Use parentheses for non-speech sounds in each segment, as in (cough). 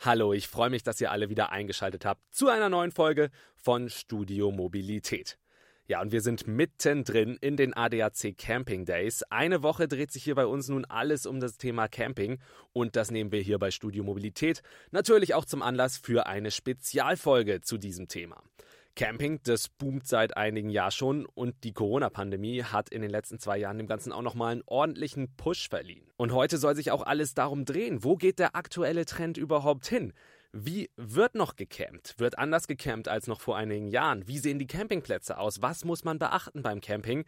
Hallo, ich freue mich, dass ihr alle wieder eingeschaltet habt zu einer neuen Folge von Studio Mobilität. Ja, und wir sind mittendrin in den ADAC Camping Days. Eine Woche dreht sich hier bei uns nun alles um das Thema Camping und das nehmen wir hier bei Studio Mobilität natürlich auch zum Anlass für eine Spezialfolge zu diesem Thema. Camping, das boomt seit einigen Jahren schon und die Corona-Pandemie hat in den letzten zwei Jahren dem Ganzen auch nochmal einen ordentlichen Push verliehen. Und heute soll sich auch alles darum drehen. Wo geht der aktuelle Trend überhaupt hin? Wie wird noch gecampt? Wird anders gecampt als noch vor einigen Jahren? Wie sehen die Campingplätze aus? Was muss man beachten beim Camping?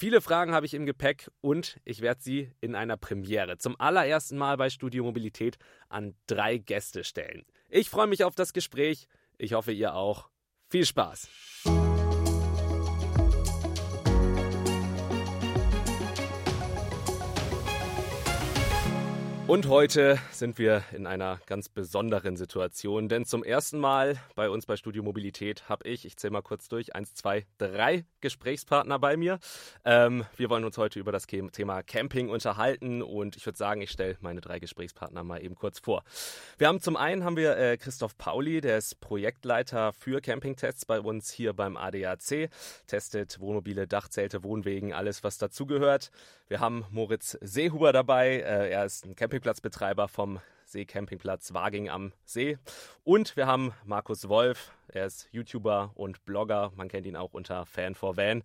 Viele Fragen habe ich im Gepäck und ich werde sie in einer Premiere zum allerersten Mal bei Studio Mobilität an drei Gäste stellen. Ich freue mich auf das Gespräch. Ich hoffe, ihr auch. Viel Spaß! Und heute sind wir in einer ganz besonderen Situation, denn zum ersten Mal bei uns bei Studio Mobilität habe ich, ich zähle mal kurz durch, eins, zwei, drei Gesprächspartner bei mir. Ähm, wir wollen uns heute über das Thema Camping unterhalten und ich würde sagen, ich stelle meine drei Gesprächspartner mal eben kurz vor. Wir haben zum einen haben wir äh, Christoph Pauli, der ist Projektleiter für Campingtests bei uns hier beim ADAC, testet Wohnmobile, Dachzelte, Wohnwegen, alles was dazugehört. Wir haben Moritz Seehuber dabei, äh, er ist ein Camping Campingplatzbetreiber vom Seecampingplatz Waging am See. Und wir haben Markus Wolf, er ist YouTuber und Blogger, man kennt ihn auch unter Fan for Van.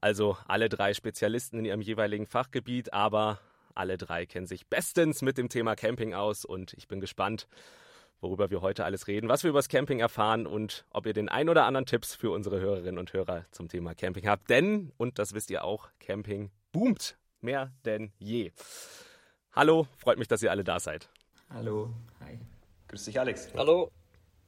Also alle drei Spezialisten in ihrem jeweiligen Fachgebiet, aber alle drei kennen sich bestens mit dem Thema Camping aus und ich bin gespannt, worüber wir heute alles reden, was wir über das Camping erfahren und ob ihr den ein oder anderen Tipps für unsere Hörerinnen und Hörer zum Thema Camping habt. Denn, und das wisst ihr auch, Camping boomt mehr denn je. Hallo, freut mich, dass ihr alle da seid. Hallo, hi. Grüß dich, Alex. Hallo.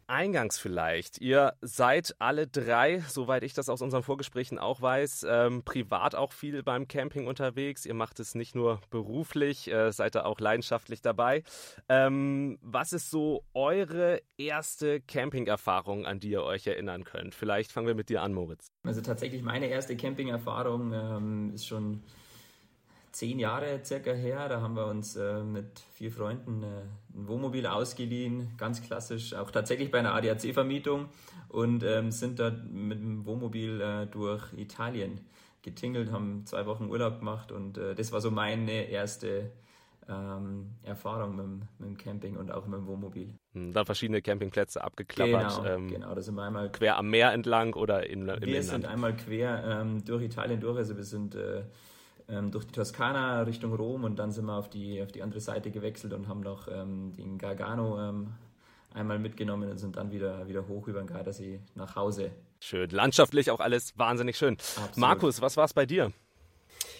Eingangs vielleicht. Ihr seid alle drei, soweit ich das aus unseren Vorgesprächen auch weiß, ähm, privat auch viel beim Camping unterwegs. Ihr macht es nicht nur beruflich, äh, seid da auch leidenschaftlich dabei. Ähm, was ist so eure erste Camping-Erfahrung, an die ihr euch erinnern könnt? Vielleicht fangen wir mit dir an, Moritz. Also tatsächlich meine erste Camping-Erfahrung ähm, ist schon zehn Jahre circa her. Da haben wir uns äh, mit vier Freunden äh, ein Wohnmobil ausgeliehen, ganz klassisch, auch tatsächlich bei einer ADAC-Vermietung und ähm, sind da mit dem Wohnmobil äh, durch Italien getingelt, haben zwei Wochen Urlaub gemacht und äh, das war so meine erste ähm, Erfahrung mit, mit, dem Camping und auch mit dem Wohnmobil. Hm, dann verschiedene Campingplätze abgeklappert. Genau, ähm, genau. Da sind wir einmal quer am Meer entlang oder in, im Wir Inland? sind einmal quer ähm, durch Italien durch, also wir sind äh, ähm, durch die Toskana Richtung Rom und dann sind wir auf die, auf die andere Seite gewechselt und haben noch ähm, den Gargano ähm, einmal mitgenommen und sind dann wieder, wieder hoch über den Gardasee nach Hause. Schön. Landschaftlich auch alles wahnsinnig schön. Absolut. Markus, was war es bei dir?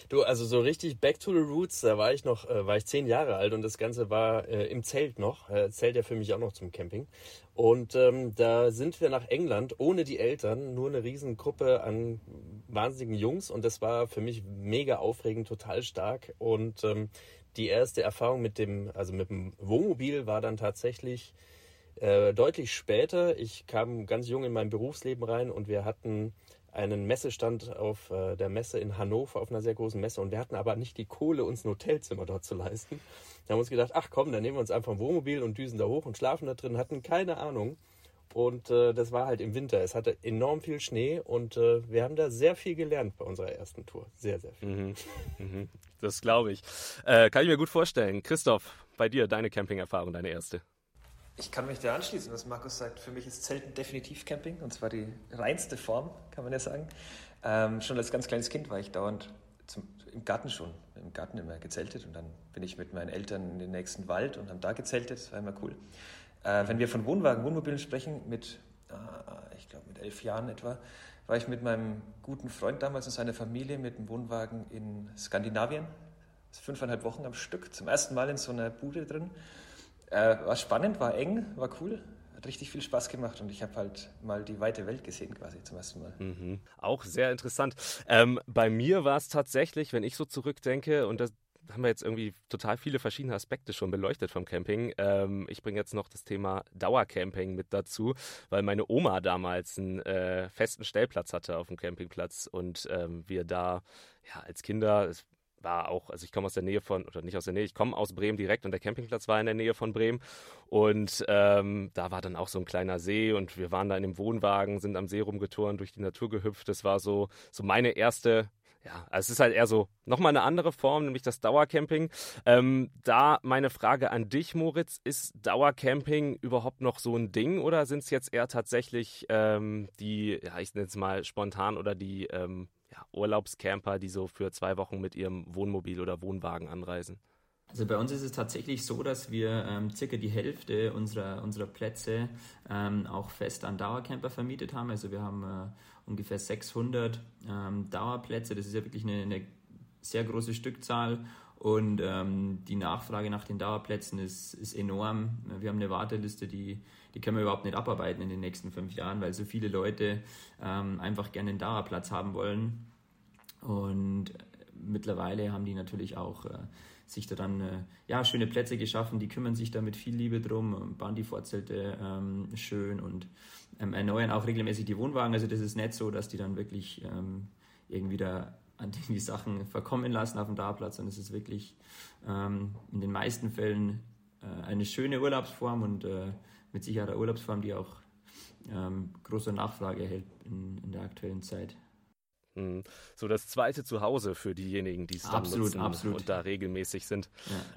Du, also so richtig Back to the Roots, da war ich noch, äh, war ich zehn Jahre alt und das Ganze war äh, im Zelt noch. Äh, Zelt ja für mich auch noch zum Camping. Und ähm, da sind wir nach England ohne die Eltern, nur eine riesen Gruppe an wahnsinnigen Jungs und das war für mich mega aufregend, total stark. Und ähm, die erste Erfahrung mit dem, also mit dem Wohnmobil war dann tatsächlich äh, deutlich später. Ich kam ganz jung in mein Berufsleben rein und wir hatten einen Messestand auf äh, der Messe in Hannover, auf einer sehr großen Messe. Und wir hatten aber nicht die Kohle, uns ein Hotelzimmer dort zu leisten. Da haben wir uns gedacht, ach komm, dann nehmen wir uns einfach ein Wohnmobil und düsen da hoch und schlafen da drin, hatten keine Ahnung. Und äh, das war halt im Winter. Es hatte enorm viel Schnee und äh, wir haben da sehr viel gelernt bei unserer ersten Tour. Sehr, sehr viel. Mhm. Mhm. Das glaube ich. Äh, kann ich mir gut vorstellen. Christoph, bei dir, deine Camping-Erfahrung, deine erste. Ich kann mich da anschließen, was Markus sagt. Für mich ist Zelten definitiv Camping und zwar die reinste Form, kann man ja sagen. Ähm, schon als ganz kleines Kind war ich dauernd zum, im Garten schon, im Garten immer gezeltet und dann bin ich mit meinen Eltern in den nächsten Wald und haben da gezeltet. Das war immer cool. Äh, wenn wir von Wohnwagen, Wohnmobilen sprechen, mit, äh, ich glaube, mit elf Jahren etwa, war ich mit meinem guten Freund damals und seiner Familie mit dem Wohnwagen in Skandinavien. Fünfeinhalb Wochen am Stück, zum ersten Mal in so einer Bude drin. Äh, war spannend, war eng, war cool. Hat richtig viel Spaß gemacht und ich habe halt mal die weite Welt gesehen quasi zum ersten Mal. Mhm. Auch sehr interessant. Ähm, bei mir war es tatsächlich, wenn ich so zurückdenke, und das haben wir jetzt irgendwie total viele verschiedene Aspekte schon beleuchtet vom Camping. Ähm, ich bringe jetzt noch das Thema Dauercamping mit dazu, weil meine Oma damals einen äh, festen Stellplatz hatte auf dem Campingplatz und ähm, wir da ja als Kinder, es war auch, also ich komme aus der Nähe von, oder nicht aus der Nähe, ich komme aus Bremen direkt und der Campingplatz war in der Nähe von Bremen. Und ähm, da war dann auch so ein kleiner See und wir waren da in dem Wohnwagen, sind am See rumgeturnt, durch die Natur gehüpft. Das war so, so meine erste ja, also es ist halt eher so nochmal eine andere Form, nämlich das Dauercamping. Ähm, da meine Frage an dich, Moritz, ist Dauercamping überhaupt noch so ein Ding oder sind es jetzt eher tatsächlich ähm, die, ja, ich nenne es mal spontan oder die ähm, ja, Urlaubscamper, die so für zwei Wochen mit ihrem Wohnmobil oder Wohnwagen anreisen? Also bei uns ist es tatsächlich so, dass wir ähm, circa die Hälfte unserer, unserer Plätze ähm, auch fest an Dauercamper vermietet haben. Also wir haben äh, ungefähr 600 ähm, Dauerplätze. Das ist ja wirklich eine, eine sehr große Stückzahl und ähm, die Nachfrage nach den Dauerplätzen ist, ist enorm. Wir haben eine Warteliste, die, die können wir überhaupt nicht abarbeiten in den nächsten fünf Jahren, weil so viele Leute ähm, einfach gerne einen Dauerplatz haben wollen. Und mittlerweile haben die natürlich auch äh, sich da dann äh, ja, schöne Plätze geschaffen, die kümmern sich da mit viel Liebe drum, bauen die Vorzelte ähm, schön und ähm, erneuern auch regelmäßig die Wohnwagen. Also das ist nicht so, dass die dann wirklich ähm, irgendwie da an die Sachen verkommen lassen auf dem Darplatz, sondern es ist wirklich ähm, in den meisten Fällen äh, eine schöne Urlaubsform und äh, mit Sicherheit eine Urlaubsform, die auch ähm, große Nachfrage erhält in, in der aktuellen Zeit. So das zweite Zuhause für diejenigen, die es dann absolut, nutzen absolut. und da regelmäßig sind.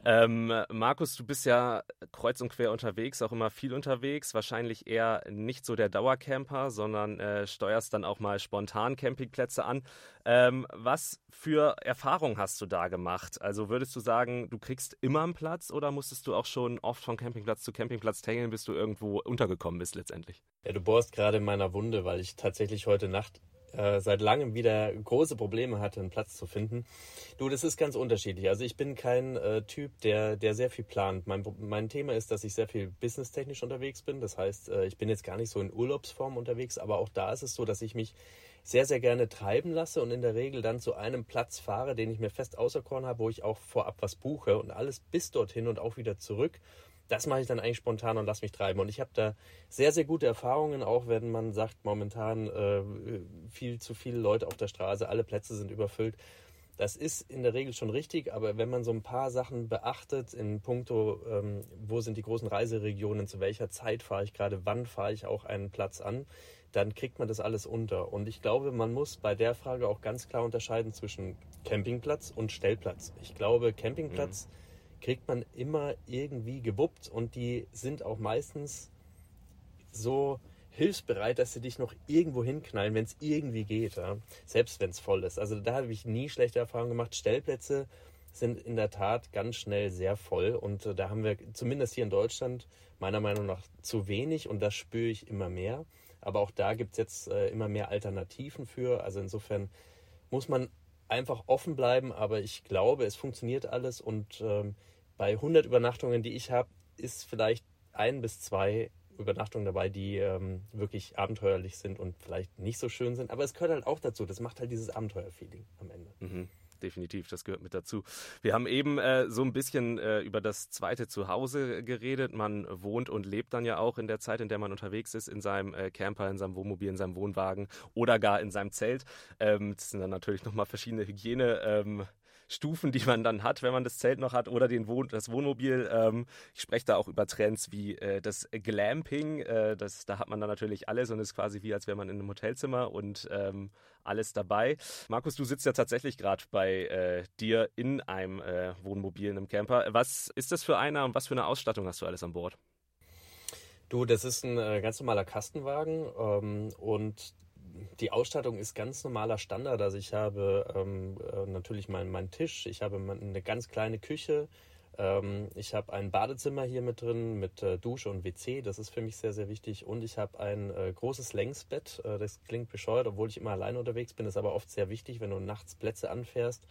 Ja. Ähm, Markus, du bist ja kreuz und quer unterwegs, auch immer viel unterwegs. Wahrscheinlich eher nicht so der Dauercamper, sondern äh, steuerst dann auch mal spontan Campingplätze an. Ähm, was für Erfahrungen hast du da gemacht? Also würdest du sagen, du kriegst immer einen Platz oder musstest du auch schon oft von Campingplatz zu Campingplatz tängeln, bis du irgendwo untergekommen bist letztendlich? Ja, du bohrst gerade in meiner Wunde, weil ich tatsächlich heute Nacht äh, seit langem wieder große Probleme hatte, einen Platz zu finden. Du, das ist ganz unterschiedlich. Also ich bin kein äh, Typ, der, der sehr viel plant. Mein, mein Thema ist, dass ich sehr viel businesstechnisch unterwegs bin. Das heißt, äh, ich bin jetzt gar nicht so in Urlaubsform unterwegs, aber auch da ist es so, dass ich mich sehr, sehr gerne treiben lasse und in der Regel dann zu einem Platz fahre, den ich mir fest auserkoren habe, wo ich auch vorab was buche und alles bis dorthin und auch wieder zurück das mache ich dann eigentlich spontan und lasse mich treiben. Und ich habe da sehr, sehr gute Erfahrungen, auch wenn man sagt, momentan äh, viel zu viele Leute auf der Straße, alle Plätze sind überfüllt. Das ist in der Regel schon richtig, aber wenn man so ein paar Sachen beachtet in puncto, ähm, wo sind die großen Reiseregionen, zu welcher Zeit fahre ich gerade, wann fahre ich auch einen Platz an, dann kriegt man das alles unter. Und ich glaube, man muss bei der Frage auch ganz klar unterscheiden zwischen Campingplatz und Stellplatz. Ich glaube, Campingplatz mhm kriegt man immer irgendwie gewuppt und die sind auch meistens so hilfsbereit, dass sie dich noch irgendwo hinknallen, wenn es irgendwie geht, ja? selbst wenn es voll ist. Also da habe ich nie schlechte Erfahrungen gemacht. Stellplätze sind in der Tat ganz schnell sehr voll und äh, da haben wir zumindest hier in Deutschland meiner Meinung nach zu wenig und das spüre ich immer mehr. Aber auch da gibt es jetzt äh, immer mehr Alternativen für. Also insofern muss man einfach offen bleiben, aber ich glaube, es funktioniert alles und ähm, bei 100 Übernachtungen, die ich habe, ist vielleicht ein bis zwei Übernachtungen dabei, die ähm, wirklich abenteuerlich sind und vielleicht nicht so schön sind. Aber es gehört halt auch dazu. Das macht halt dieses Abenteuerfeeling am Ende. Mhm definitiv, das gehört mit dazu. Wir haben eben äh, so ein bisschen äh, über das zweite Zuhause geredet. Man wohnt und lebt dann ja auch in der Zeit, in der man unterwegs ist, in seinem äh, Camper, in seinem Wohnmobil, in seinem Wohnwagen oder gar in seinem Zelt. Ähm, das sind dann natürlich nochmal verschiedene Hygiene. Ähm, Stufen, die man dann hat, wenn man das Zelt noch hat oder den Wohn das Wohnmobil. Ähm, ich spreche da auch über Trends wie äh, das Glamping. Äh, das, da hat man dann natürlich alles und ist quasi wie, als wäre man in einem Hotelzimmer und ähm, alles dabei. Markus, du sitzt ja tatsächlich gerade bei äh, dir in einem äh, Wohnmobil, in einem Camper. Was ist das für einer und was für eine Ausstattung hast du alles an Bord? Du, das ist ein äh, ganz normaler Kastenwagen ähm, und die Ausstattung ist ganz normaler Standard. Also ich habe ähm, äh, natürlich meinen mein Tisch, ich habe eine ganz kleine Küche, ähm, ich habe ein Badezimmer hier mit drin mit äh, Dusche und WC, das ist für mich sehr, sehr wichtig. Und ich habe ein äh, großes Längsbett, äh, das klingt bescheuert, obwohl ich immer allein unterwegs bin, ist aber oft sehr wichtig, wenn du nachts Plätze anfährst.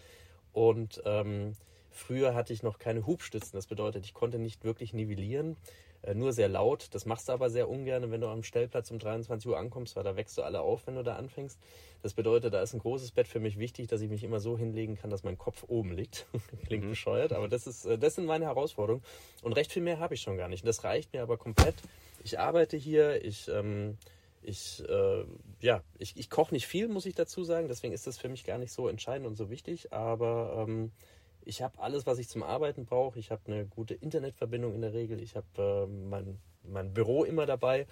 Und ähm, früher hatte ich noch keine Hubstützen, das bedeutet, ich konnte nicht wirklich nivellieren. Äh, nur sehr laut. Das machst du aber sehr ungern, wenn du am Stellplatz um 23 Uhr ankommst, weil da wächst du alle auf, wenn du da anfängst. Das bedeutet, da ist ein großes Bett für mich wichtig, dass ich mich immer so hinlegen kann, dass mein Kopf oben liegt. (laughs) Klingt mhm. bescheuert, aber das ist, äh, das sind meine Herausforderungen. Und recht viel mehr habe ich schon gar nicht. Und das reicht mir aber komplett. Ich arbeite hier, ich ähm, ich, äh, ja, ich, ich koche nicht viel, muss ich dazu sagen. Deswegen ist das für mich gar nicht so entscheidend und so wichtig. Aber ähm, ich habe alles, was ich zum Arbeiten brauche. Ich habe eine gute Internetverbindung in der Regel. Ich habe äh, mein, mein Büro immer dabei.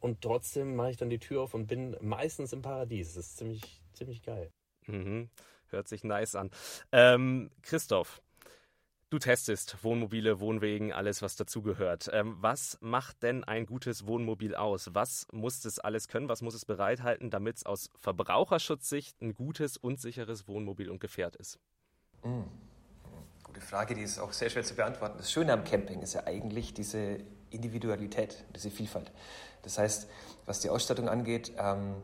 Und trotzdem mache ich dann die Tür auf und bin meistens im Paradies. Das ist ziemlich, ziemlich geil. Mhm. Hört sich nice an. Ähm, Christoph, Du testest Wohnmobile, Wohnwegen, alles, was dazugehört. Ähm, was macht denn ein gutes Wohnmobil aus? Was muss es alles können? Was muss es bereithalten, damit es aus Verbraucherschutzsicht ein gutes und sicheres Wohnmobil und Gefährt ist? Mhm. Gute Frage, die ist auch sehr schwer zu beantworten. Das Schöne am Camping ist ja eigentlich diese Individualität, diese Vielfalt. Das heißt, was die Ausstattung angeht, ähm,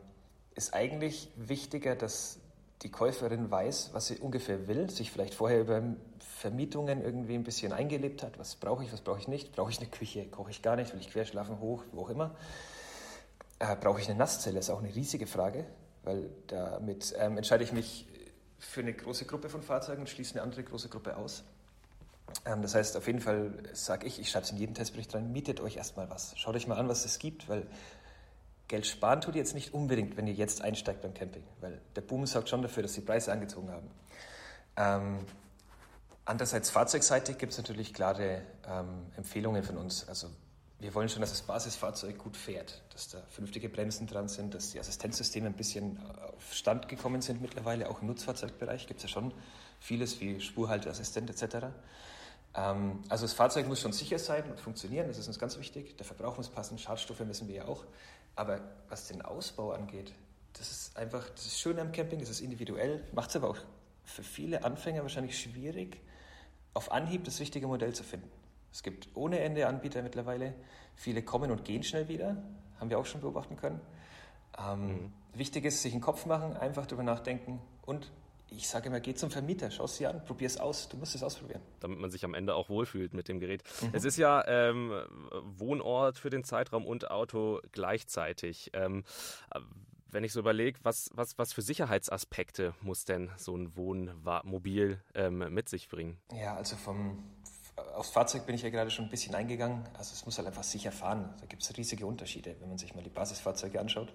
ist eigentlich wichtiger, dass die Käuferin weiß, was sie ungefähr will, sich vielleicht vorher über Vermietungen irgendwie ein bisschen eingelebt hat. Was brauche ich, was brauche ich nicht? Brauche ich eine Küche? Koche ich gar nicht? Will ich querschlafen, hoch, wo auch immer? Äh, brauche ich eine Nasszelle? Ist auch eine riesige Frage, weil damit ähm, entscheide ich mich für eine große Gruppe von Fahrzeugen und schließe eine andere große Gruppe aus. Ähm, das heißt, auf jeden Fall sage ich, ich schreibe es in jeden Testbericht rein, mietet euch erstmal was. Schaut euch mal an, was es gibt, weil Geld sparen tut ihr jetzt nicht unbedingt, wenn ihr jetzt einsteigt beim Camping, weil der Boom sorgt schon dafür, dass die Preise angezogen haben. Ähm, andererseits fahrzeugseitig gibt es natürlich klare ähm, Empfehlungen von uns. Also wir wollen schon, dass das Basisfahrzeug gut fährt, dass da vernünftige Bremsen dran sind, dass die Assistenzsysteme ein bisschen auf Stand gekommen sind mittlerweile. Auch im Nutzfahrzeugbereich gibt es ja schon vieles wie Spurhalteassistent etc. Ähm, also das Fahrzeug muss schon sicher sein und funktionieren, das ist uns ganz wichtig. Der Verbrauch muss passen, Schadstoffe müssen wir ja auch. Aber was den Ausbau angeht, das ist einfach, das ist schön am Camping, das ist individuell, macht es aber auch für viele Anfänger wahrscheinlich schwierig, auf Anhieb das richtige Modell zu finden. Es gibt ohne Ende Anbieter mittlerweile. Viele kommen und gehen schnell wieder, haben wir auch schon beobachten können. Ähm, mhm. Wichtig ist, sich einen Kopf machen, einfach darüber nachdenken und ich sage immer, geh zum Vermieter, schau es dir an, probier es aus, du musst es ausprobieren. Damit man sich am Ende auch wohlfühlt mit dem Gerät. Mhm. Es ist ja ähm, Wohnort für den Zeitraum und Auto gleichzeitig. Ähm, wenn ich so überlege, was, was, was für Sicherheitsaspekte muss denn so ein Wohnmobil ähm, mit sich bringen? Ja, also vom, aufs Fahrzeug bin ich ja gerade schon ein bisschen eingegangen. Also es muss halt einfach sicher fahren. Da gibt es riesige Unterschiede, wenn man sich mal die Basisfahrzeuge anschaut.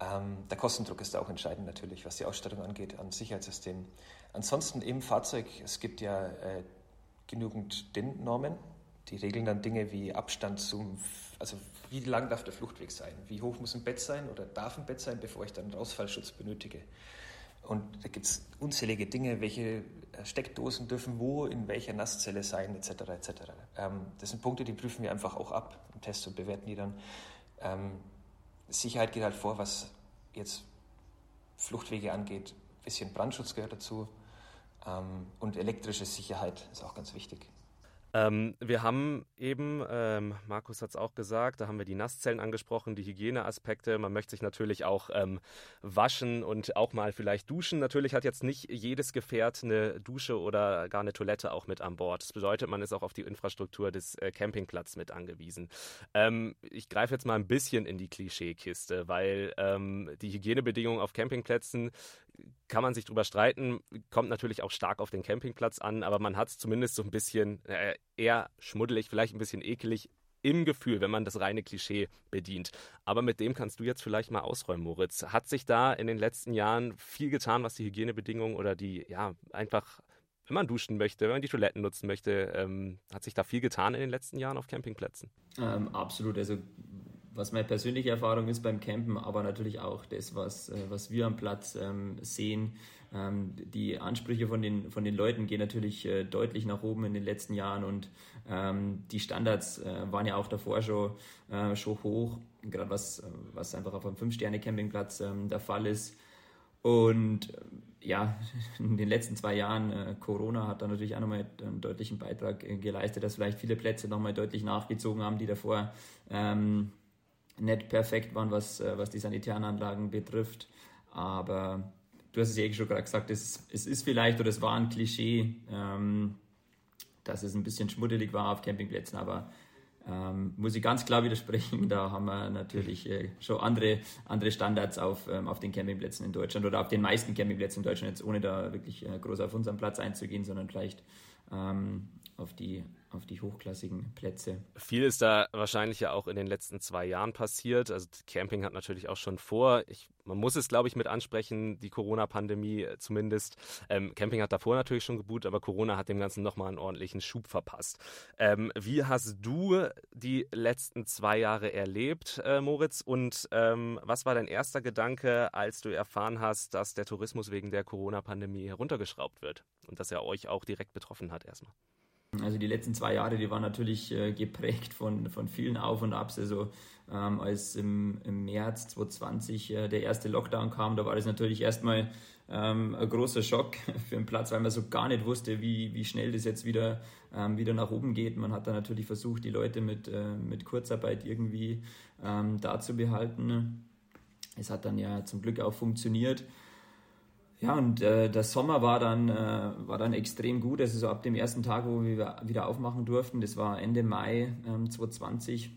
Ähm, der Kostendruck ist da auch entscheidend natürlich, was die Ausstattung angeht an Sicherheitssystemen. Ansonsten im Fahrzeug, es gibt ja äh, genügend DIN-Normen, die regeln dann Dinge wie Abstand zum, also wie lang darf der Fluchtweg sein, wie hoch muss ein Bett sein oder darf ein Bett sein, bevor ich dann Rausfallschutz benötige. Und da gibt es unzählige Dinge, welche äh, Steckdosen dürfen wo, in welcher Nasszelle sein, etc. etc. Ähm, das sind Punkte, die prüfen wir einfach auch ab im Test und bewerten die dann. Ähm, Sicherheit geht halt vor, was jetzt Fluchtwege angeht. Ein bisschen Brandschutz gehört dazu. Ähm, und elektrische Sicherheit ist auch ganz wichtig. Ähm, wir haben eben, ähm, Markus hat es auch gesagt, da haben wir die Nasszellen angesprochen, die Hygieneaspekte. Man möchte sich natürlich auch ähm, waschen und auch mal vielleicht duschen. Natürlich hat jetzt nicht jedes Gefährt eine Dusche oder gar eine Toilette auch mit an Bord. Das bedeutet, man ist auch auf die Infrastruktur des äh, Campingplatzes mit angewiesen. Ähm, ich greife jetzt mal ein bisschen in die Klischeekiste, weil ähm, die Hygienebedingungen auf Campingplätzen kann man sich drüber streiten, kommt natürlich auch stark auf den Campingplatz an, aber man hat es zumindest so ein bisschen äh, eher schmuddelig, vielleicht ein bisschen ekelig im Gefühl, wenn man das reine Klischee bedient. Aber mit dem kannst du jetzt vielleicht mal ausräumen, Moritz. Hat sich da in den letzten Jahren viel getan, was die Hygienebedingungen oder die, ja, einfach, wenn man duschen möchte, wenn man die Toiletten nutzen möchte, ähm, hat sich da viel getan in den letzten Jahren auf Campingplätzen? Ähm, absolut. Also was meine persönliche Erfahrung ist beim Campen, aber natürlich auch das, was, äh, was wir am Platz ähm, sehen. Ähm, die Ansprüche von den, von den Leuten gehen natürlich äh, deutlich nach oben in den letzten Jahren und ähm, die Standards äh, waren ja auch davor schon, äh, schon hoch, gerade was, was einfach auf einem Fünf-Sterne-Campingplatz ähm, der Fall ist. Und äh, ja, (laughs) in den letzten zwei Jahren, äh, Corona hat da natürlich auch nochmal einen deutlichen Beitrag geleistet, dass vielleicht viele Plätze nochmal deutlich nachgezogen haben, die davor ähm, nicht perfekt waren, was, äh, was die sanitären Anlagen betrifft. Aber du hast es ja eh schon gerade gesagt, es, es ist vielleicht oder es war ein Klischee, ähm, dass es ein bisschen schmuddelig war auf Campingplätzen, aber ähm, muss ich ganz klar widersprechen, (laughs) da haben wir natürlich äh, schon andere, andere Standards auf, ähm, auf den Campingplätzen in Deutschland oder auf den meisten Campingplätzen in Deutschland, jetzt ohne da wirklich äh, groß auf unseren Platz einzugehen, sondern vielleicht ähm, auf die auf die hochklassigen Plätze. Viel ist da wahrscheinlich ja auch in den letzten zwei Jahren passiert. Also Camping hat natürlich auch schon vor. Ich, man muss es, glaube ich, mit ansprechen, die Corona-Pandemie äh, zumindest. Ähm, Camping hat davor natürlich schon geboot, aber Corona hat dem Ganzen nochmal einen ordentlichen Schub verpasst. Ähm, wie hast du die letzten zwei Jahre erlebt, äh, Moritz? Und ähm, was war dein erster Gedanke, als du erfahren hast, dass der Tourismus wegen der Corona-Pandemie heruntergeschraubt wird und dass er euch auch direkt betroffen hat erstmal? Also die letzten zwei Jahre, die waren natürlich äh, geprägt von, von vielen Auf und Abs. Also ähm, als im, im März 2020 äh, der erste Lockdown kam, da war das natürlich erstmal ähm, ein großer Schock (laughs) für den Platz, weil man so gar nicht wusste, wie, wie schnell das jetzt wieder, ähm, wieder nach oben geht. Man hat dann natürlich versucht, die Leute mit, äh, mit Kurzarbeit irgendwie ähm, da zu behalten. Es hat dann ja zum Glück auch funktioniert. Ja, und äh, der Sommer war dann, äh, war dann extrem gut. Also so ab dem ersten Tag, wo wir wieder aufmachen durften, das war Ende Mai ähm, 2020,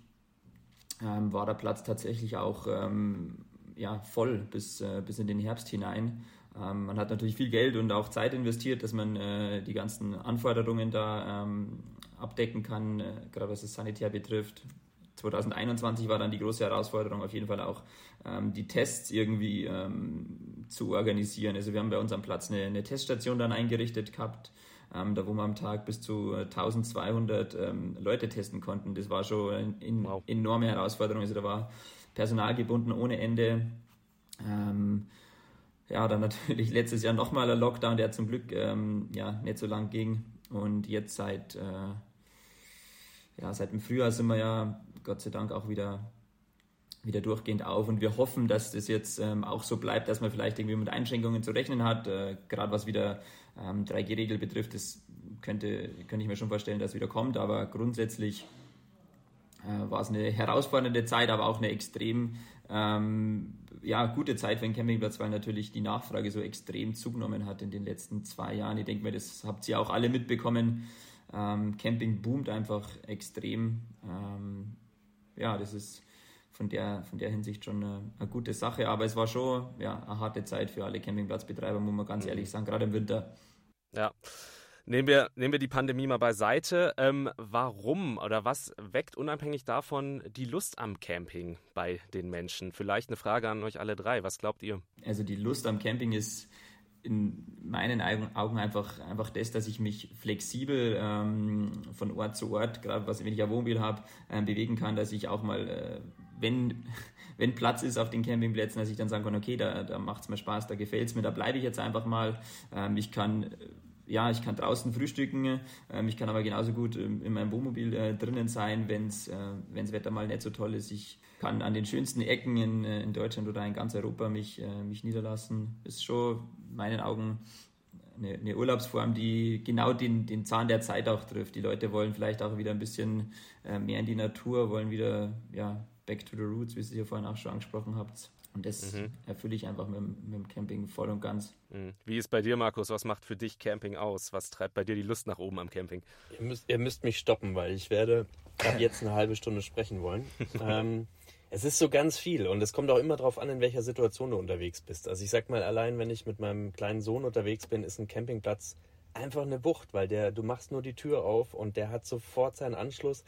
ähm, war der Platz tatsächlich auch ähm, ja, voll bis, äh, bis in den Herbst hinein. Ähm, man hat natürlich viel Geld und auch Zeit investiert, dass man äh, die ganzen Anforderungen da ähm, abdecken kann, äh, gerade was das Sanitär betrifft. 2021 war dann die große Herausforderung auf jeden Fall auch ähm, die Tests irgendwie ähm, zu organisieren. Also wir haben bei uns am Platz eine, eine Teststation dann eingerichtet gehabt, ähm, da wo wir am Tag bis zu 1200 ähm, Leute testen konnten. Das war schon eine wow. enorme Herausforderung. Also da war Personal gebunden ohne Ende. Ähm, ja, dann natürlich (laughs) letztes Jahr nochmal ein Lockdown, der zum Glück ähm, ja, nicht so lang ging. Und jetzt seit, äh, ja, seit dem Frühjahr sind wir ja Gott sei Dank auch wieder, wieder durchgehend auf. Und wir hoffen, dass das jetzt ähm, auch so bleibt, dass man vielleicht irgendwie mit Einschränkungen zu rechnen hat. Äh, Gerade was wieder ähm, 3G-Regel betrifft, das könnte, könnte ich mir schon vorstellen, dass wieder kommt. Aber grundsätzlich äh, war es eine herausfordernde Zeit, aber auch eine extrem ähm, ja, gute Zeit für den Campingplatz, weil natürlich die Nachfrage so extrem zugenommen hat in den letzten zwei Jahren. Ich denke mir, das habt ihr auch alle mitbekommen. Ähm, Camping boomt einfach extrem. Ähm, ja, das ist von der, von der Hinsicht schon eine, eine, gute Sache. Aber es war schon ja, eine harte Zeit für alle Campingplatzbetreiber, muss man ganz mhm. ehrlich sagen, gerade im Winter. Ja. Nehmen wir, nehmen wir die Pandemie mal beiseite. Ähm, warum oder was weckt unabhängig davon die Lust am Camping bei den Menschen? Vielleicht eine Frage an euch alle drei. Was glaubt ihr? Also die Lust am Camping ist in meinen Augen einfach, einfach das, dass ich mich flexibel ähm, von Ort zu Ort, gerade was wenn ich ein Wohnmobil habe, äh, bewegen kann, dass ich auch mal, äh, wenn, (laughs) wenn Platz ist auf den Campingplätzen, dass ich dann sagen kann, okay, da, da macht es mir Spaß, da gefällt es mir, da bleibe ich jetzt einfach mal. Ähm, ich kann ja, ich kann draußen frühstücken, ähm, ich kann aber genauso gut in meinem Wohnmobil äh, drinnen sein, wenn das äh, Wetter mal nicht so toll ist. Ich kann an den schönsten Ecken in, äh, in Deutschland oder in ganz Europa mich, äh, mich niederlassen. Ist schon meinen Augen eine, eine, Urlaubsform, die genau den, den Zahn der Zeit auch trifft. Die Leute wollen vielleicht auch wieder ein bisschen äh, mehr in die Natur, wollen wieder ja, back to the roots, wie ihr ja vorhin auch schon angesprochen habt. Und das mhm. erfülle ich einfach mit, mit, dem Camping voll und ganz. Mhm. Wie ist bei dir, Markus? Was macht für dich Camping aus? Was treibt bei dir die Lust nach oben am Camping? Ihr müsst, ihr müsst mich stoppen, weil ich werde ab jetzt eine halbe Stunde sprechen wollen. (laughs) ähm, es ist so ganz viel und es kommt auch immer darauf an, in welcher Situation du unterwegs bist. Also ich sag mal, allein wenn ich mit meinem kleinen Sohn unterwegs bin, ist ein Campingplatz einfach eine Wucht, weil der, du machst nur die Tür auf und der hat sofort seinen Anschluss.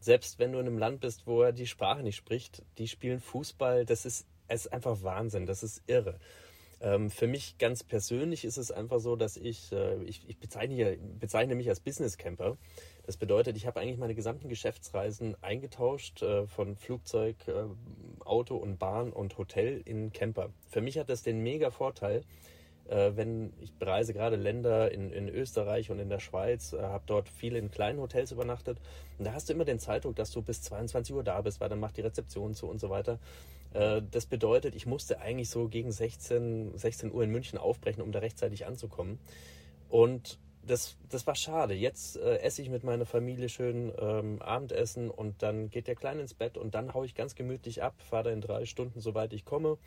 Selbst wenn du in einem Land bist, wo er die Sprache nicht spricht, die spielen Fußball, das ist ist einfach Wahnsinn, das ist irre. Ähm, für mich ganz persönlich ist es einfach so, dass ich, äh, ich, ich bezeichne, bezeichne, mich als Business Camper. Das bedeutet, ich habe eigentlich meine gesamten Geschäftsreisen eingetauscht äh, von Flugzeug, äh, Auto und Bahn und Hotel in Camper. Für mich hat das den mega Vorteil, äh, wenn ich bereise gerade Länder in, in Österreich und in der Schweiz, äh, habe dort viel in kleinen Hotels übernachtet. Und da hast du immer den Zeitdruck, dass du bis 22 Uhr da bist, weil dann macht die Rezeption zu und so weiter. Äh, das bedeutet, ich musste eigentlich so gegen 16, 16 Uhr in München aufbrechen, um da rechtzeitig anzukommen. Und das, das war schade. Jetzt äh, esse ich mit meiner Familie schön ähm, Abendessen und dann geht der Kleine ins Bett und dann haue ich ganz gemütlich ab, fahre da in drei Stunden, soweit ich komme.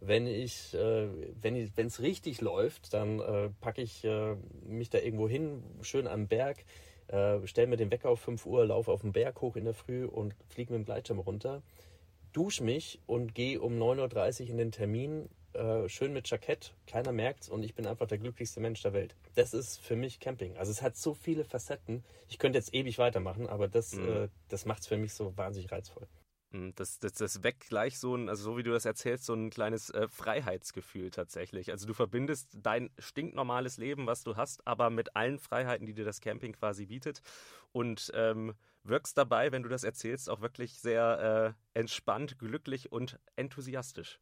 Wenn ich, äh, wenn es richtig läuft, dann äh, packe ich äh, mich da irgendwo hin, schön am Berg, äh, stelle mir den Wecker auf 5 Uhr, laufe auf den Berg hoch in der Früh und fliege mit dem Gleitschirm runter dusche mich und gehe um 9.30 Uhr in den Termin, äh, schön mit Jackett, keiner merkt's und ich bin einfach der glücklichste Mensch der Welt. Das ist für mich Camping. Also es hat so viele Facetten. Ich könnte jetzt ewig weitermachen, aber das, mhm. äh, das macht's für mich so wahnsinnig reizvoll. Mhm, das, das, das weckt gleich so ein, also so wie du das erzählst, so ein kleines äh, Freiheitsgefühl tatsächlich. Also du verbindest dein stinknormales Leben, was du hast, aber mit allen Freiheiten, die dir das Camping quasi bietet. Und ähm, wirkst dabei, wenn du das erzählst, auch wirklich sehr äh, entspannt, glücklich und enthusiastisch.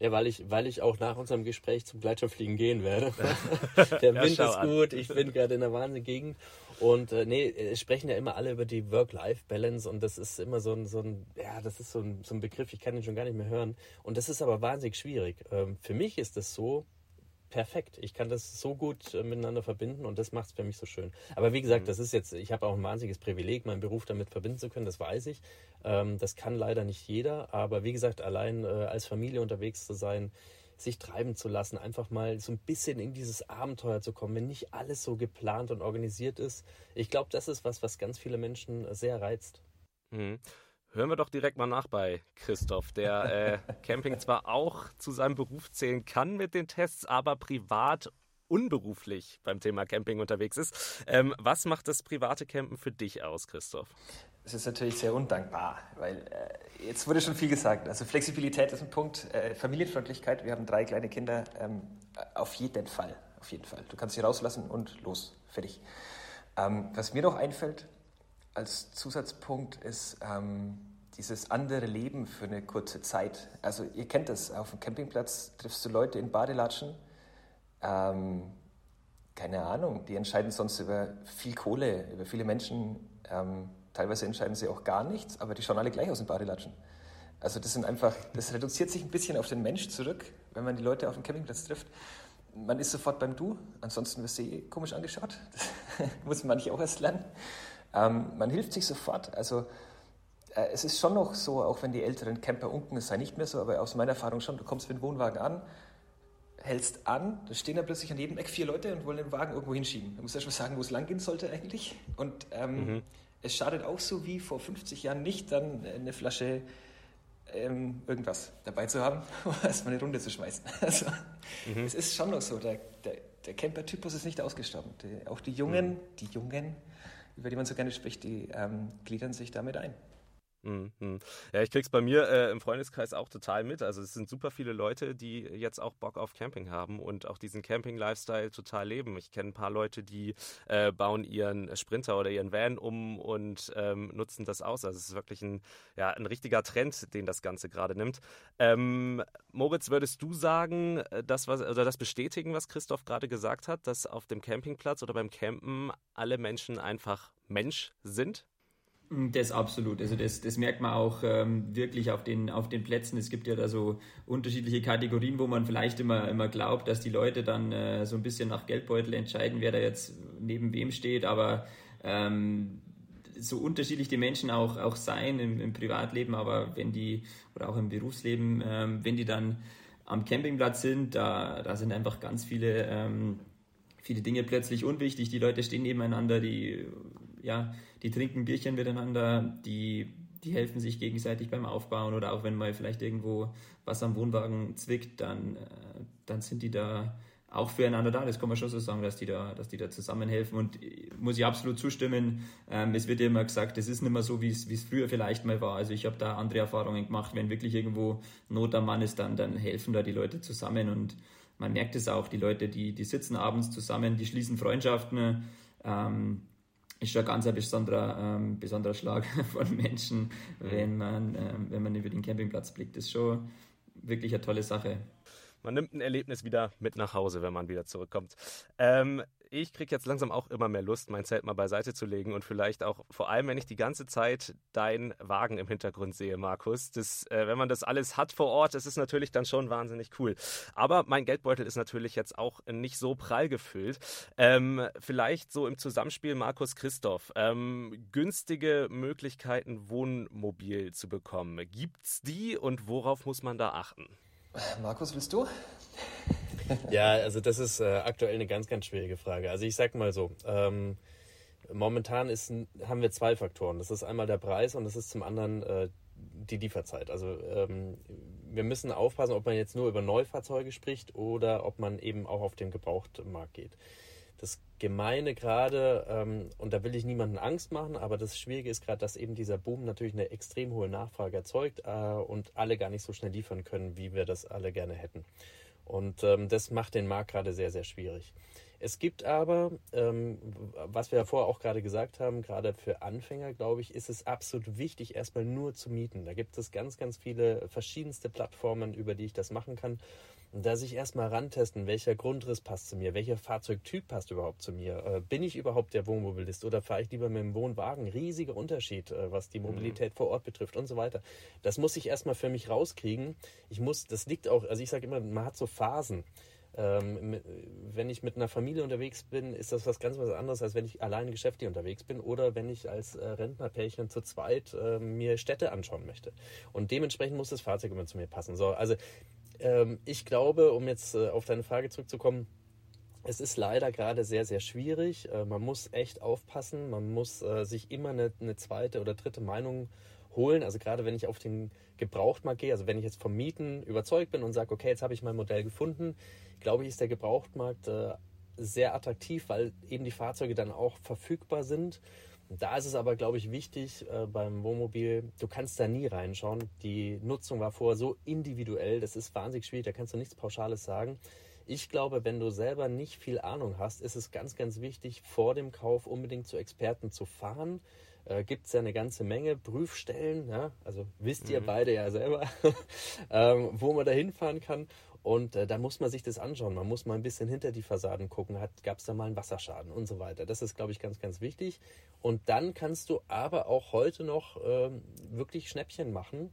Ja, weil ich, weil ich auch nach unserem Gespräch zum Gleitschirmfliegen gehen werde. (laughs) Der Wind ja, ist gut, ich bin gerade in der Wahnsinnigen Und äh, nee, es sprechen ja immer alle über die Work-Life-Balance und das ist immer so ein, so ein ja, das ist so ein, so ein Begriff, ich kann ihn schon gar nicht mehr hören. Und das ist aber wahnsinnig schwierig. Ähm, für mich ist das so, perfekt. Ich kann das so gut äh, miteinander verbinden und das macht es für mich so schön. Aber wie gesagt, mhm. das ist jetzt, ich habe auch ein wahnsinniges Privileg, meinen Beruf damit verbinden zu können, das weiß ich. Ähm, das kann leider nicht jeder, aber wie gesagt, allein äh, als Familie unterwegs zu sein, sich treiben zu lassen, einfach mal so ein bisschen in dieses Abenteuer zu kommen, wenn nicht alles so geplant und organisiert ist. Ich glaube, das ist was, was ganz viele Menschen sehr reizt. Mhm. Hören wir doch direkt mal nach bei Christoph, der äh, Camping zwar auch zu seinem Beruf zählen kann mit den Tests, aber privat unberuflich beim Thema Camping unterwegs ist. Ähm, was macht das private Campen für dich aus, Christoph? Es ist natürlich sehr undankbar, weil äh, jetzt wurde schon viel gesagt. Also Flexibilität ist ein Punkt, äh, Familienfreundlichkeit. Wir haben drei kleine Kinder. Ähm, auf jeden Fall, auf jeden Fall. Du kannst sie rauslassen und los, fertig. Ähm, was mir noch einfällt, als Zusatzpunkt ist ähm, dieses andere Leben für eine kurze Zeit. Also ihr kennt das, auf dem Campingplatz triffst du Leute in Badelatschen, ähm, keine Ahnung, die entscheiden sonst über viel Kohle, über viele Menschen. Ähm, teilweise entscheiden sie auch gar nichts, aber die schauen alle gleich aus in Badelatschen. Also das sind einfach, das reduziert sich ein bisschen auf den Mensch zurück, wenn man die Leute auf dem Campingplatz trifft. Man ist sofort beim Du, ansonsten wirst du eh komisch angeschaut. (laughs) Das muss manche auch erst lernen. Ähm, man hilft sich sofort. Also äh, es ist schon noch so, auch wenn die älteren Camper unken, es sei nicht mehr so, aber aus meiner Erfahrung schon, du kommst mit dem Wohnwagen an, hältst an, da stehen dann plötzlich an jedem Eck vier Leute und wollen den Wagen irgendwo hinschieben. Du musst ja schon sagen, wo es lang gehen sollte eigentlich. Und ähm, mhm. es schadet auch so wie vor 50 Jahren nicht, dann eine Flasche ähm, irgendwas dabei zu haben, (laughs) um erstmal eine Runde zu schmeißen. (laughs) Also, mhm. Es ist schon noch so, der, der, der Camper-Typus ist nicht ausgestorben. Die, auch die Jungen, mhm. die Jungen, über die man so gerne spricht, die ähm, gliedern sich damit ein. Mhm. Ja, ich krieg's bei mir äh, im Freundeskreis auch total mit. Also es sind super viele Leute, die jetzt auch Bock auf Camping haben und auch diesen Camping-Lifestyle total leben. Ich kenne ein paar Leute, die äh, bauen ihren Sprinter oder ihren Van um und ähm, nutzen das aus. Also es ist wirklich ein, ja, ein richtiger Trend, den das Ganze gerade nimmt. Ähm, Moritz, würdest du sagen, äh, das was oder das bestätigen, was Christoph gerade gesagt hat, dass auf dem Campingplatz oder beim Campen alle Menschen einfach Mensch sind? Das absolut. Also das, das merkt man auch ähm, wirklich auf den, auf den Plätzen. Es gibt ja da so unterschiedliche Kategorien, wo man vielleicht immer, immer glaubt, dass die Leute dann äh, so ein bisschen nach Geldbeutel entscheiden, wer da jetzt neben wem steht. Aber ähm, so unterschiedlich die Menschen auch, auch sein im, im Privatleben, aber wenn die, oder auch im Berufsleben, ähm, wenn die dann am Campingplatz sind, da, da sind einfach ganz viele, ähm, viele Dinge plötzlich unwichtig. Die Leute stehen nebeneinander, die ja, die trinken Bierchen miteinander, die, die helfen sich gegenseitig beim Aufbauen oder auch wenn mal vielleicht irgendwo was am Wohnwagen zwickt, dann, äh, dann sind die da auch füreinander da. Das kann man schon so sagen, dass die da, dass die da zusammenhelfen. Und muss ich absolut zustimmen. Ähm, es wird ja immer gesagt, es ist nicht mehr so, wie es, wie es früher vielleicht mal war. Also ich habe da andere Erfahrungen gemacht. Wenn wirklich irgendwo Not am Mann ist, dann, dann helfen da die Leute zusammen. Und man merkt es auch, die Leute, die, die sitzen abends zusammen, die schließen Freundschaften. Ähm, ist schon ein ganz ein besonderer, ähm, besonderer Schlag (laughs) von Menschen, wenn man, ähm, wenn man über den Campingplatz blickt. Das ist schon wirklich eine tolle Sache. Man nimmt ein Erlebnis wieder mit nach Hause, wenn man wieder zurückkommt. Ähm, ich kriege jetzt langsam auch immer mehr Lust, mein Zelt mal beiseite zu legen und vielleicht auch, vor allem, wenn ich die ganze Zeit deinen Wagen im Hintergrund sehe, Markus. Das, äh, wenn man das alles hat vor Ort, das ist natürlich dann schon wahnsinnig cool. Aber mein Geldbeutel ist natürlich jetzt auch nicht so prall gefüllt. Ähm, vielleicht so im Zusammenspiel Markus Christoph. Ähm, günstige Möglichkeiten, Wohnmobil zu bekommen. Gibt's die und worauf muss man da achten? Markus, willst du? Ja, also das ist äh, aktuell eine ganz, ganz schwierige Frage. Also ich sag mal so, ähm, momentan ist, haben wir zwei Faktoren. Das ist einmal der Preis und das ist zum anderen äh, die Lieferzeit. Also ähm, wir müssen aufpassen, ob man jetzt nur über Neufahrzeuge spricht oder ob man eben auch auf den Gebrauchtmarkt geht. Das Gemeine gerade, ähm, und da will ich niemanden Angst machen, aber das Schwierige ist gerade, dass eben dieser Boom natürlich eine extrem hohe Nachfrage erzeugt äh, und alle gar nicht so schnell liefern können, wie wir das alle gerne hätten. Und ähm, das macht den Markt gerade sehr, sehr schwierig. Es gibt aber, ähm, was wir ja vorher auch gerade gesagt haben, gerade für Anfänger, glaube ich, ist es absolut wichtig, erstmal nur zu mieten. Da gibt es ganz, ganz viele verschiedenste Plattformen, über die ich das machen kann. Und da sich erstmal rantesten, welcher Grundriss passt zu mir, welcher Fahrzeugtyp passt überhaupt zu mir, äh, bin ich überhaupt der Wohnmobilist oder fahre ich lieber mit dem Wohnwagen? Riesiger Unterschied, äh, was die Mobilität mhm. vor Ort betrifft und so weiter. Das muss ich erstmal für mich rauskriegen. Ich muss, das liegt auch, also ich sage immer, man hat so Phasen. Ähm, wenn ich mit einer Familie unterwegs bin, ist das was ganz was anderes, als wenn ich alleine geschäftlich unterwegs bin oder wenn ich als äh, Rentnerpärchen zu zweit äh, mir Städte anschauen möchte. Und dementsprechend muss das Fahrzeug immer zu mir passen. So, also ähm, ich glaube, um jetzt äh, auf deine Frage zurückzukommen, es ist leider gerade sehr, sehr schwierig. Äh, man muss echt aufpassen. Man muss äh, sich immer eine, eine zweite oder dritte Meinung holen. Also gerade wenn ich auf den Gebrauchtmarkt gehe, also wenn ich jetzt vom Mieten überzeugt bin und sage, okay, jetzt habe ich mein Modell gefunden, glaube ich, ist der Gebrauchtmarkt äh, sehr attraktiv, weil eben die Fahrzeuge dann auch verfügbar sind. Da ist es aber, glaube ich, wichtig äh, beim Wohnmobil, du kannst da nie reinschauen. Die Nutzung war vorher so individuell, das ist wahnsinnig schwierig, da kannst du nichts Pauschales sagen. Ich glaube, wenn du selber nicht viel Ahnung hast, ist es ganz, ganz wichtig, vor dem Kauf unbedingt zu Experten zu fahren. Äh, Gibt es ja eine ganze Menge Prüfstellen, ja? also wisst ihr mhm. beide ja selber, (laughs) ähm, wo man da hinfahren kann. Und äh, da muss man sich das anschauen. Man muss mal ein bisschen hinter die Fassaden gucken. Gab es da mal einen Wasserschaden und so weiter. Das ist, glaube ich, ganz, ganz wichtig. Und dann kannst du aber auch heute noch ähm, wirklich Schnäppchen machen.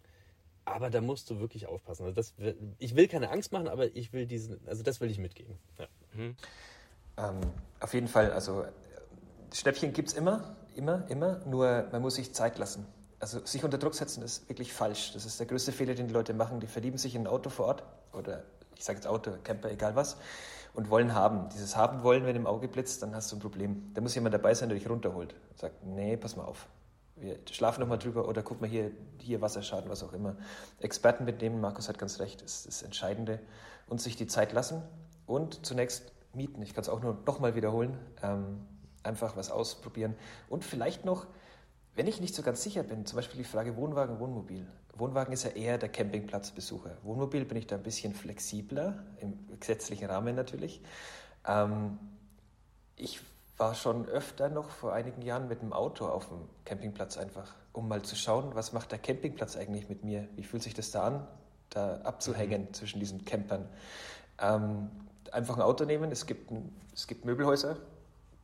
Aber da musst du wirklich aufpassen. Also das, ich will keine Angst machen, aber ich will diesen, also das will ich mitgeben. Ja. Mhm. Ähm, auf jeden Fall, also Schnäppchen gibt es immer, immer, immer, nur man muss sich Zeit lassen. Also sich unter Druck setzen ist wirklich falsch. Das ist der größte Fehler, den die Leute machen. Die verlieben sich in ein Auto vor Ort oder ich sage jetzt Auto, Camper, egal was, und wollen haben. Dieses haben wollen, wenn im Auge blitzt, dann hast du ein Problem. Da muss jemand dabei sein, der dich runterholt. Und sagt, nee, pass mal auf. Wir schlafen nochmal drüber oder guck mal hier, hier Wasserschaden, was auch immer. Experten mitnehmen, Markus hat ganz recht, ist das Entscheidende. Und sich die Zeit lassen und zunächst mieten. Ich kann es auch nur nochmal wiederholen. Ähm, einfach was ausprobieren. Und vielleicht noch, wenn ich nicht so ganz sicher bin, zum Beispiel die Frage Wohnwagen, Wohnmobil. Wohnwagen ist ja eher der Campingplatzbesucher. Wohnmobil bin ich da ein bisschen flexibler, im gesetzlichen Rahmen natürlich. Ähm, ich war schon öfter noch vor einigen Jahren mit dem Auto auf dem Campingplatz einfach, um mal zu schauen, was macht der Campingplatz eigentlich mit mir? Wie fühlt sich das da an, da abzuhängen mhm. zwischen diesen Campern? Ähm, einfach ein Auto nehmen, es gibt, ein, es gibt Möbelhäuser,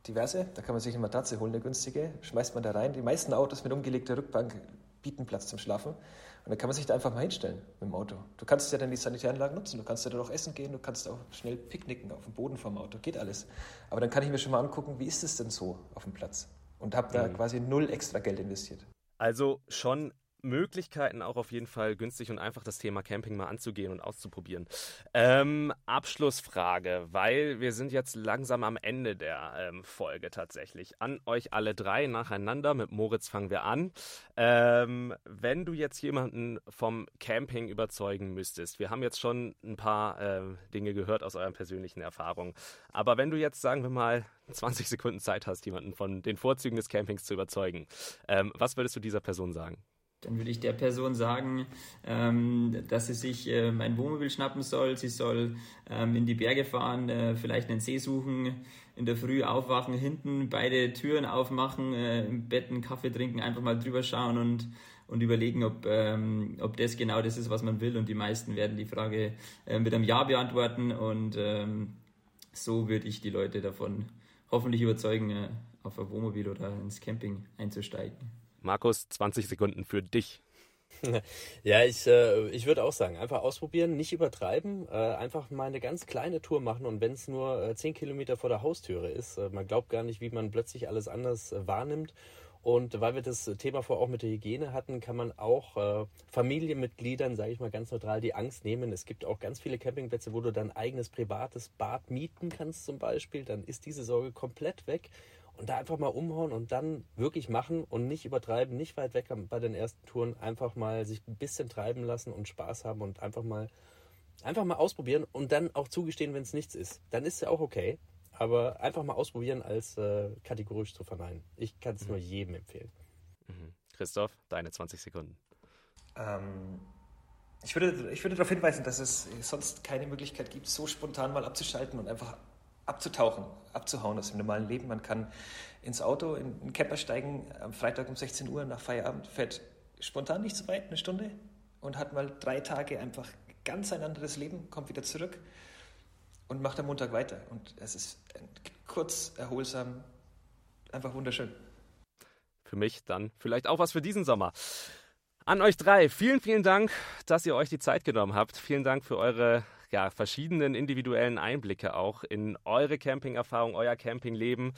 diverse, da kann man sich eine Matratze holen, eine günstige, schmeißt man da rein. Die meisten Autos mit umgelegter Rückbank bieten Platz zum Schlafen. Und dann kann man sich da einfach mal hinstellen mit dem Auto. Du kannst ja dann die Sanitäranlagen nutzen. Du kannst ja dann auch essen gehen, du kannst auch schnell picknicken auf dem Boden vom Auto. Geht alles. Aber dann kann ich mir schon mal angucken, wie ist es denn so auf dem Platz? Und habe da mhm. quasi null extra Geld investiert. Also schon Möglichkeiten, auch auf jeden Fall günstig und einfach das Thema Camping mal anzugehen und auszuprobieren. Ähm, Abschlussfrage, weil wir sind jetzt langsam am Ende der ähm, Folge tatsächlich. An euch alle drei nacheinander. Mit Moritz fangen wir an. Ähm, wenn du jetzt jemanden vom Camping überzeugen müsstest, wir haben jetzt schon ein paar äh, Dinge gehört aus euren persönlichen Erfahrungen, aber wenn du jetzt, sagen wir mal, 20 Sekunden Zeit hast, jemanden von den Vorzügen des Campings zu überzeugen, ähm, was würdest du dieser Person sagen? Dann würde ich der Person sagen, ähm, dass sie sich äh, mein Wohnmobil schnappen soll. Sie soll ähm, in die Berge fahren, äh, vielleicht einen See suchen, in der Früh aufwachen, hinten beide Türen aufmachen, äh, im Bett einen Kaffee trinken, einfach mal drüber schauen und, und überlegen, ob, ähm, ob das genau das ist, was man will. Und die meisten werden die Frage äh, mit einem Ja beantworten. Und ähm, so würde ich die Leute davon hoffentlich überzeugen, äh, auf ein Wohnmobil oder ins Camping einzusteigen. Markus, 20 Sekunden für dich. (laughs) Ja, ich, äh, ich würde auch sagen, einfach ausprobieren, nicht übertreiben, äh, einfach mal eine ganz kleine Tour machen und wenn es nur äh, 10 Kilometer vor der Haustüre ist, äh, man glaubt gar nicht, wie man plötzlich alles anders äh, wahrnimmt. Und weil wir das Thema vorher auch mit der Hygiene hatten, kann man auch äh, Familienmitgliedern, sage ich mal ganz neutral, die Angst nehmen. Es gibt auch ganz viele Campingplätze, wo du dein eigenes privates Bad mieten kannst zum Beispiel. Dann ist diese Sorge komplett weg und da einfach mal umhauen und dann wirklich machen und nicht übertreiben, nicht weit weg bei den ersten Touren, einfach mal sich ein bisschen treiben lassen und Spaß haben und einfach mal, einfach mal ausprobieren und dann auch zugestehen, wenn es nichts ist. Dann ist es ja auch okay, aber einfach mal ausprobieren als äh, kategorisch zu verneinen. Ich kann es mhm. nur jedem empfehlen. Mhm. Christoph, deine 20 Sekunden. Ähm, ich, würde, ich würde darauf hinweisen, dass es sonst keine Möglichkeit gibt, so spontan mal abzuschalten und einfach abzutauchen, abzuhauen aus dem normalen Leben. Man kann ins Auto, in den Camper steigen, am Freitag um 16 Uhr nach Feierabend, fährt spontan nicht so weit, eine Stunde, und hat mal drei Tage einfach ganz ein anderes Leben, kommt wieder zurück und macht am Montag weiter. Und es ist kurz, erholsam, einfach wunderschön. Für mich dann vielleicht auch was für diesen Sommer. An euch drei, vielen, vielen Dank, dass ihr euch die Zeit genommen habt. Vielen Dank für eure ja, verschiedenen individuellen Einblicke auch in eure Camping-Erfahrung, euer Campingleben.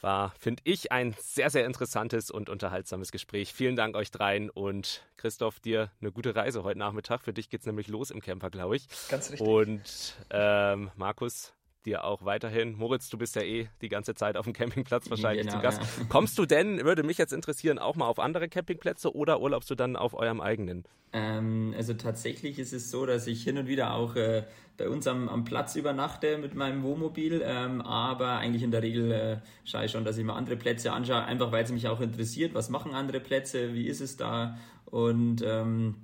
War, finde ich, ein sehr, sehr interessantes und unterhaltsames Gespräch. Vielen Dank euch dreien und Christoph, dir eine gute Reise heute Nachmittag. Für dich geht es nämlich los im Camper, glaube ich. Ganz richtig. Und ähm, Markus, dir auch weiterhin. Moritz, du bist ja eh die ganze Zeit auf dem Campingplatz wahrscheinlich genau, zu Gast. Ja. Kommst du denn, würde mich jetzt interessieren, auch mal auf andere Campingplätze oder urlaubst du dann auf eurem eigenen? Ähm, also tatsächlich ist es so, dass ich hin und wieder auch äh, bei uns am, am, Platz übernachte mit meinem Wohnmobil, ähm, aber eigentlich in der Regel äh, schaue ich schon, dass ich mir andere Plätze anschaue, einfach weil es mich auch interessiert, was machen andere Plätze, wie ist es da und ähm,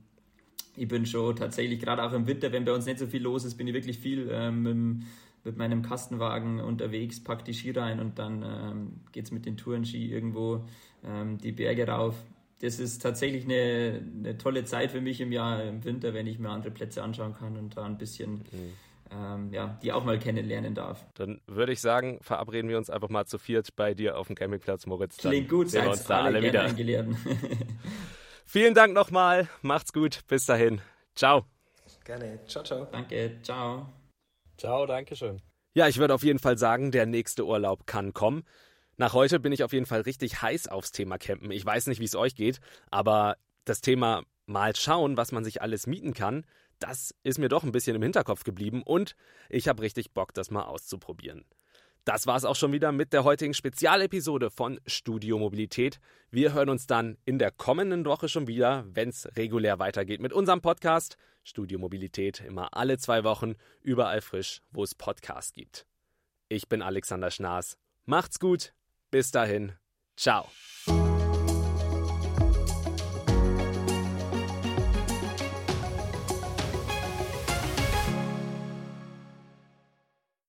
ich bin schon tatsächlich, gerade auch im Winter, wenn bei uns nicht so viel los ist, bin ich wirklich viel ähm, mit, mit meinem Kastenwagen unterwegs, pack die Ski rein und dann ähm, geht es mit den Tourenski irgendwo ähm, die Berge rauf. Das ist tatsächlich eine, eine, tolle Zeit für mich im Jahr, im Winter, wenn ich mir andere Plätze anschauen kann und da ein bisschen mhm. ähm, ja, die auch mal kennenlernen darf. Dann würde ich sagen, verabreden wir uns einfach mal zu viert bei dir auf dem Campingplatz, Moritz. Dann Klingt gut, sehen wir uns da alle wieder. (laughs) (laughs) Vielen Dank nochmal, macht's gut, bis dahin. Ciao. Gerne, ciao, ciao. Danke, ciao. Ciao, danke schön. Ja, ich würde auf jeden Fall sagen, der nächste Urlaub kann kommen. Nach heute bin ich auf jeden Fall richtig heiß aufs Thema Campen. Ich weiß nicht, wie es euch geht, aber das Thema mal schauen, was man sich alles mieten kann, das ist mir doch ein bisschen im Hinterkopf geblieben und ich habe richtig Bock, das mal auszuprobieren. Das war es auch schon wieder mit der heutigen Spezialepisode von Studio Mobilität. Wir hören uns dann in der kommenden Woche schon wieder, wenn es regulär weitergeht mit unserem Podcast. Studio Mobilität immer alle zwei Wochen, überall frisch, wo es Podcasts gibt. Ich bin Alexander Schnaas. Macht's gut. Bis dahin. Ciao.